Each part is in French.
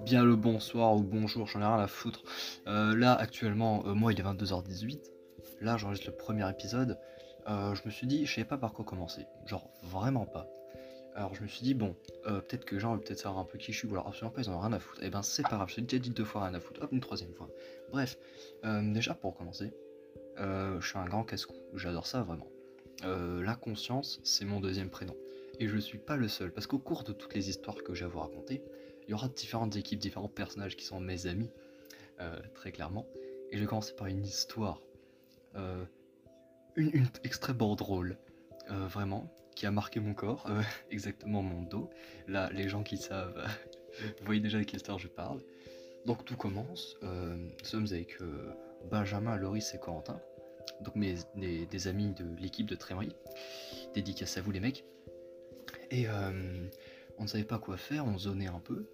Bien le bonsoir ou bonjour, j'en ai rien à foutre. Euh, là actuellement, euh, moi il est 22h18. Là j'enregistre le premier épisode. Euh, je me suis dit, je savais pas par quoi commencer. Genre vraiment pas. Alors je me suis dit, bon, peut-être que gens peut-être savoir un peu qui je suis, ou alors absolument pas, ils en ont rien à foutre. Et ben c'est pas grave, je t'ai déjà dit deux fois rien à foutre. Hop, une troisième fois. Bref, déjà pour commencer, je suis un grand casse-cou. J'adore ça vraiment. La conscience, c'est mon deuxième prénom. Et je suis pas le seul, parce qu'au cours de toutes les histoires que j'ai à vous raconter, il y aura différentes équipes, différents personnages qui sont mes amis, euh, très clairement. Et je vais commencer par une histoire, euh, une, une, extrêmement drôle, euh, vraiment, qui a marqué mon corps, exactement mon dos. Là, les gens qui savent, vous voyez déjà de quelle histoire je parle. Donc tout commence, nous sommes avec Benjamin, Loris et Corentin, donc mes, des, amis de l'équipe de Trémery. Dédicace à vous les mecs. Et on ne savait pas quoi faire, on zonait un peu,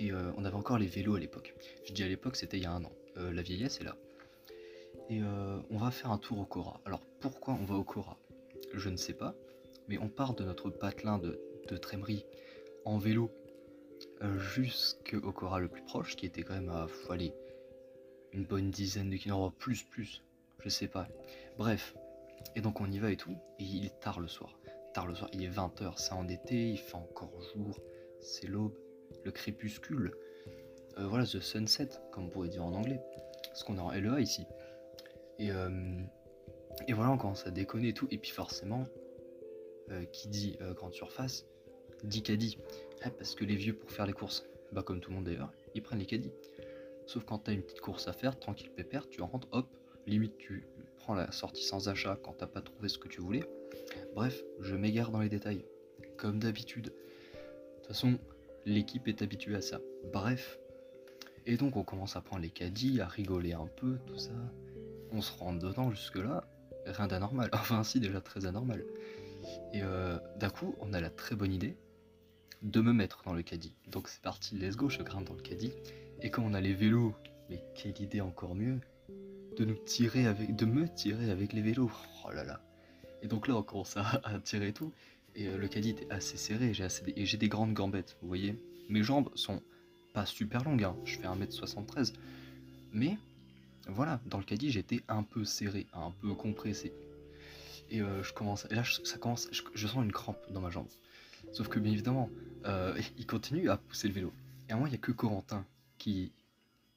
et euh, on avait encore les vélos à l'époque. Je dis à l'époque, c'était il y a un an. Euh, la vieillesse est là. Et euh, on va faire un tour au Cora. Alors pourquoi on va au Cora? Je ne sais pas, mais on part de notre patelin de, de en vélo jusqu'au Cora le plus proche, qui était quand même à aller, une bonne dizaine de kilomètres, plus, plus, je sais pas. Bref, et donc on y va et tout, et il est tard le soir. Tard le soir, il est 20h, c'est en été, il fait encore jour, c'est l'aube le crépuscule. Euh, voilà, the sunset, comme on pourrait dire en anglais. Parce qu'on est en LEA ici. Et, euh, et voilà, on commence à déconner et tout. Et puis forcément, euh, qui dit grande surface, dit caddie. Ah, parce que les vieux, pour faire les courses, bah comme tout le monde d'ailleurs, ils prennent les caddies. Sauf quand t'as une petite course à faire, tranquille pépère, tu rentres, hop, limite tu prends la sortie sans achat quand t'as pas trouvé ce que tu voulais. Bref, je m'égare dans les détails, comme d'habitude. De toute façon, l'équipe est habituée à ça. Bref. Et donc on commence à prendre les caddies, à rigoler un peu, tout ça. On se rend dedans jusque-là, rien d'anormal. Enfin si, déjà très anormal. Et euh, d'un coup, on a la très bonne idée de me mettre dans le caddie. Donc c'est parti, let's go, je grimpe dans le caddie. Et quand on a les vélos, mais quelle idée encore mieux, de nous tirer avec, de me tirer avec les vélos. Oh là là. Et donc là, on commence à, tirer tout. Et euh, le caddie était assez serré, j'ai et j'ai des grandes gambettes, vous voyez. Mes jambes sont pas super longues, hein. je fais 1m73. Mais voilà, dans le caddie j'étais un peu serré, un peu compressé. Et euh, je commence, et là ça commence, je, sens une crampe dans ma jambe. Sauf que bien évidemment, euh, il continue à pousser le vélo. Et à moi il n'y a que Corentin qui,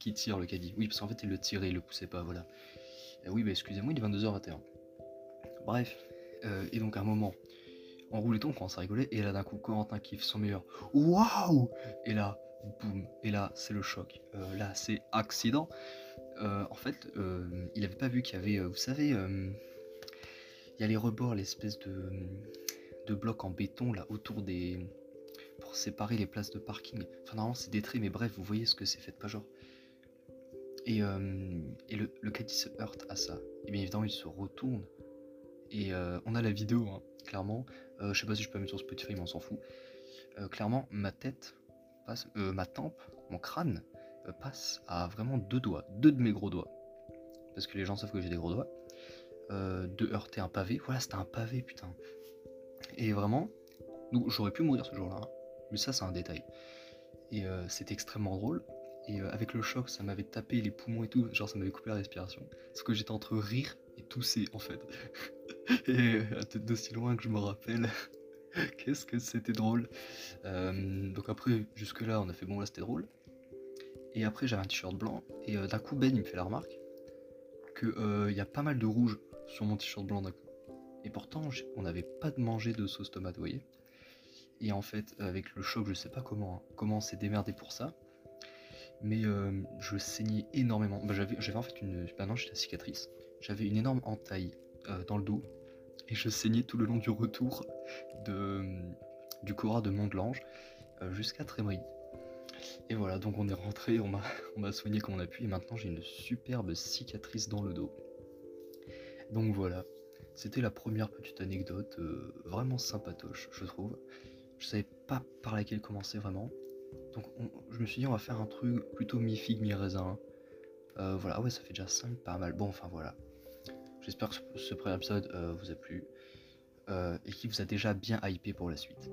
qui tire le caddie. Oui, parce qu'en fait il le tirait, il le poussait pas, voilà. Et oui, bah excusez-moi, il est 22h21. Bref, et donc à un moment, on tout, on commence à rigoler, et là d'un coup, Corentin kiffe son meilleur. Waouh Et là, boum, et là, c'est le choc. Euh, là, c'est accident. Euh, en fait, euh, il avait pas vu qu'il y avait, vous savez, il y a les rebords, l'espèce de, de blocs en béton là autour des. pour séparer les places de parking. Enfin, normalement, c'est des traits, mais bref, vous voyez ce que c'est, fait pas genre. Et, et le, le se heurte à ça. Et bien évidemment, il se retourne. Et on a la vidéo, hein, clairement. Euh, je sais pas si je peux mettre sur Spotify, mais on s'en fout. Euh, clairement, ma tête passe, euh, ma tempe, mon crâne passe à vraiment deux doigts, deux de mes gros doigts. Parce que les gens savent que j'ai des gros doigts. de heurter un pavé. Voilà, c'était un pavé, putain. Et vraiment, j'aurais pu mourir ce jour-là. Hein. Mais ça, c'est un détail. Et c'était extrêmement drôle. Et avec le choc, ça m'avait tapé les poumons et tout. Genre, ça m'avait coupé la respiration. Parce que j'étais entre rire et tousser, en fait. Et à tête d'aussi loin que je me rappelle, qu'est-ce que c'était drôle. Euh, donc après, jusque-là, on a fait bon, là c'était drôle. Et après, j'avais un t-shirt blanc. Et euh, d'un coup, Ben, il me fait la remarque qu'il euh, y a pas mal de rouge sur mon t-shirt blanc d'un coup. Et pourtant, on n'avait pas de manger de sauce tomate, vous voyez. Et en fait, avec le choc, je sais pas comment, hein, comment s'est démerdé pour ça. Mais je saignais énormément. Bah, j'avais en fait une. Maintenant, j'ai la cicatrice. J'avais une énorme entaille euh, dans le dos et je saignais tout le long du retour de, du Cora de Mont-de-Lange euh, jusqu'à Trémery. Et voilà, donc on est rentré, on m'a soigné comme on a pu et maintenant j'ai une superbe cicatrice dans le dos. Donc voilà, c'était la première petite anecdote euh, vraiment sympatoche, je trouve. Je savais pas par laquelle commencer vraiment. Donc je me suis dit on va faire un truc plutôt mi-figue, mi-raisin. voilà, ouais, ça fait déjà 5, pas mal. Bon, enfin voilà. J'espère que ce premier épisode euh, vous a plu. et qui vous a déjà bien hypé pour la suite